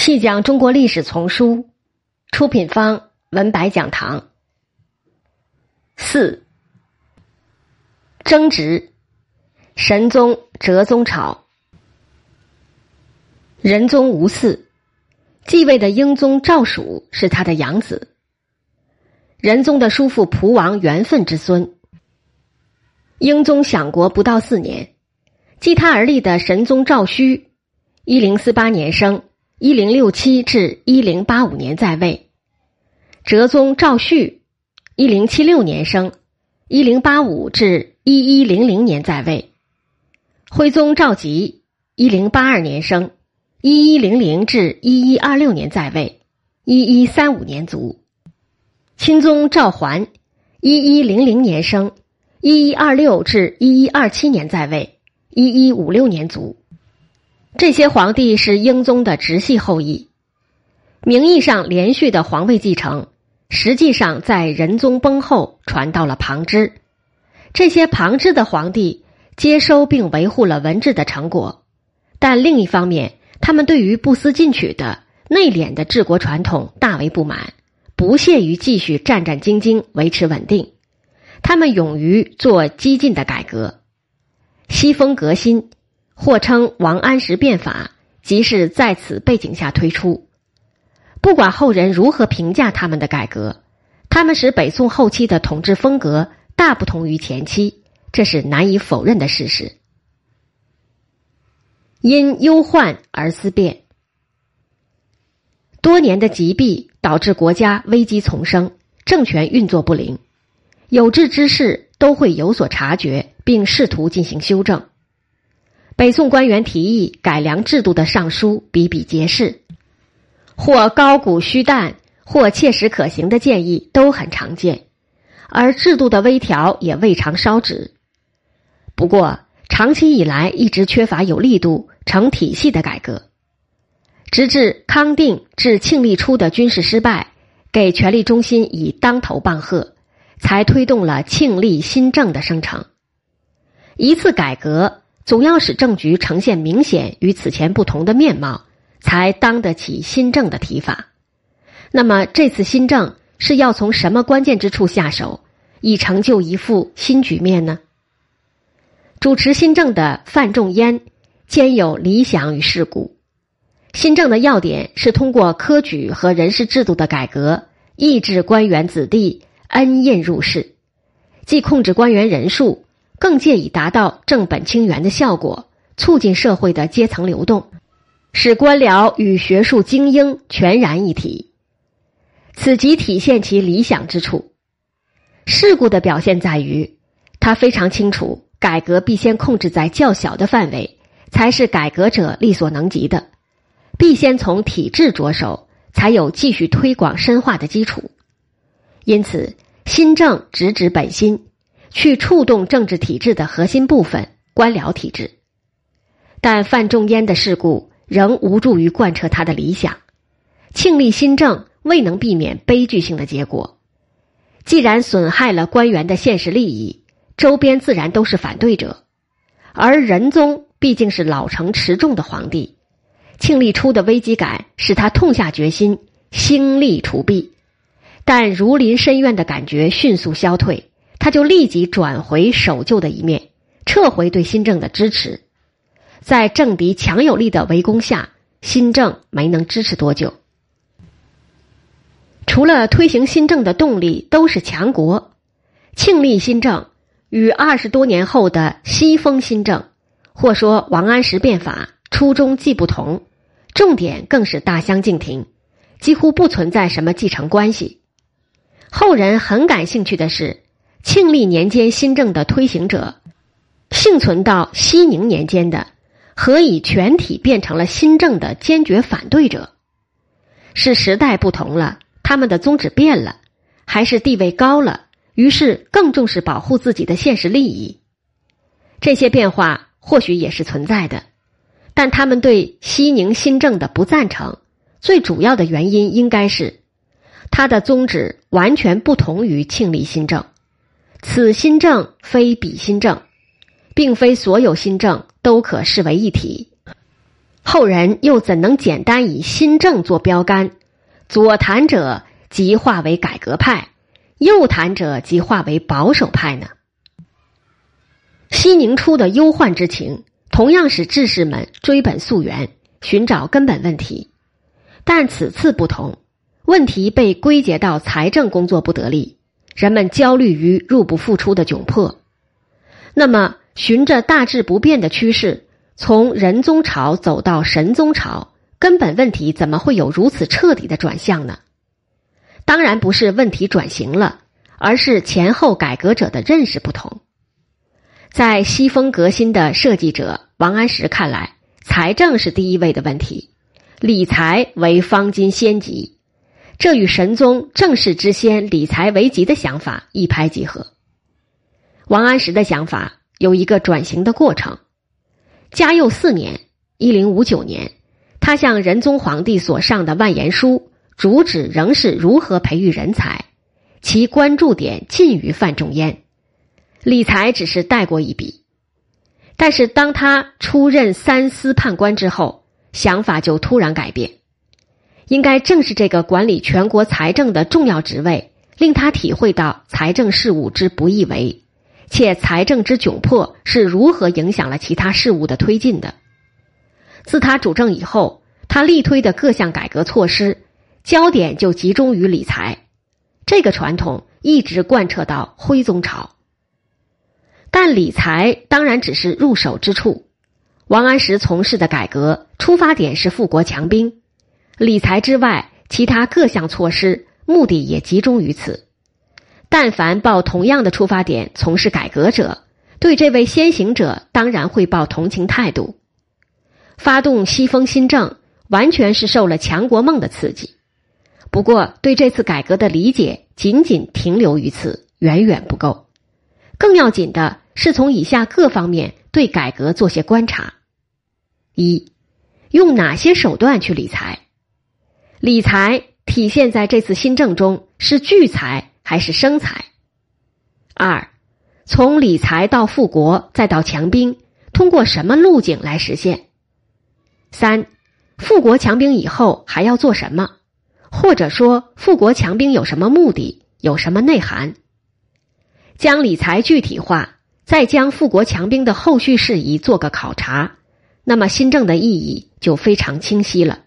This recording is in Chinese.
细讲中国历史丛书，出品方文白讲堂。四，争执，神宗哲宗朝，仁宗无嗣，继位的英宗赵曙是他的养子，仁宗的叔父蒲王元奋之孙。英宗享国不到四年，继他而立的神宗赵顼，一零四八年生。一零六七至一零八五年在位，哲宗赵煦，一零七六年生，一零八五至一一零零年在位；徽宗赵佶，一零八二年生，一一零零至一一二六年在位，一一三五年卒；钦宗赵桓，一一零零年生，一一二六至一一二七年在位，一一五六年卒。这些皇帝是英宗的直系后裔，名义上连续的皇位继承，实际上在仁宗崩后传到了旁支。这些旁支的皇帝接收并维护了文治的成果，但另一方面，他们对于不思进取的内敛的治国传统大为不满，不屑于继续战战兢兢维持稳定。他们勇于做激进的改革，西风革新。或称王安石变法，即是在此背景下推出。不管后人如何评价他们的改革，他们使北宋后期的统治风格大不同于前期，这是难以否认的事实。因忧患而思变，多年的疾病导致国家危机丛生，政权运作不灵，有志之士都会有所察觉，并试图进行修正。北宋官员提议改良制度的上书比比皆是，或高古虚诞，或切实可行的建议都很常见，而制度的微调也未尝烧纸。不过，长期以来一直缺乏有力度、成体系的改革，直至康定至庆历初的军事失败，给权力中心以当头棒喝，才推动了庆历新政的生成。一次改革。总要使政局呈现明显与此前不同的面貌，才当得起新政的提法。那么这次新政是要从什么关键之处下手，以成就一副新局面呢？主持新政的范仲淹兼有理想与世故。新政的要点是通过科举和人事制度的改革，抑制官员子弟恩荫入仕，既控制官员人数。更借以达到正本清源的效果，促进社会的阶层流动，使官僚与学术精英全然一体。此即体现其理想之处。事故的表现在于，他非常清楚，改革必先控制在较小的范围，才是改革者力所能及的；必先从体制着手，才有继续推广深化的基础。因此，新政直指本心。去触动政治体制的核心部分——官僚体制，但范仲淹的事故仍无助于贯彻他的理想。庆历新政未能避免悲剧性的结果。既然损害了官员的现实利益，周边自然都是反对者。而仁宗毕竟是老成持重的皇帝，庆历初的危机感使他痛下决心兴利除弊，但如临深渊的感觉迅速消退。他就立即转回守旧的一面，撤回对新政的支持。在政敌强有力的围攻下，新政没能支持多久。除了推行新政的动力都是强国，庆历新政与二十多年后的西风新政，或说王安石变法，初衷既不同，重点更是大相径庭，几乎不存在什么继承关系。后人很感兴趣的是。庆历年间新政的推行者，幸存到熙宁年间的，何以全体变成了新政的坚决反对者？是时代不同了，他们的宗旨变了，还是地位高了，于是更重视保护自己的现实利益？这些变化或许也是存在的，但他们对熙宁新政的不赞成，最主要的原因应该是，他的宗旨完全不同于庆历新政。此新政非彼新政，并非所有新政都可视为一体。后人又怎能简单以新政做标杆？左谈者即化为改革派，右谈者即化为保守派呢？西宁初的忧患之情，同样使志士们追本溯源，寻找根本问题。但此次不同，问题被归结到财政工作不得力，人们焦虑于入不敷出的窘迫。那么，循着大致不变的趋势，从仁宗朝走到神宗朝，根本问题怎么会有如此彻底的转向呢？当然不是问题转型了，而是前后改革者的认识不同。在西风革新的设计者王安石看来，财政是第一位的问题，理财为方今先急。这与神宗正事之先、理财为急的想法一拍即合。王安石的想法有一个转型的过程。嘉佑四年（一零五九年），他向仁宗皇帝所上的万言书，主旨仍是如何培育人才，其关注点近于范仲淹。理财只是带过一笔，但是当他出任三司判官之后，想法就突然改变。应该正是这个管理全国财政的重要职位，令他体会到财政事务之不易为，且财政之窘迫是如何影响了其他事务的推进的。自他主政以后，他力推的各项改革措施，焦点就集中于理财，这个传统一直贯彻到徽宗朝。但理财当然只是入手之处。王安石从事的改革出发点是富国强兵，理财之外，其他各项措施目的也集中于此。但凡抱同样的出发点从事改革者，对这位先行者当然会抱同情态度。发动西风新政，完全是受了强国梦的刺激。不过，对这次改革的理解仅仅停留于此，远远不够。更要紧的是从以下各方面对改革做些观察：一，用哪些手段去理财？理财体现在这次新政中是聚财还是生财？二，从理财到富国再到强兵，通过什么路径来实现？三，富国强兵以后还要做什么？或者说，富国强兵有什么目的？有什么内涵？将理财具体化，再将富国强兵的后续事宜做个考察，那么新政的意义就非常清晰了。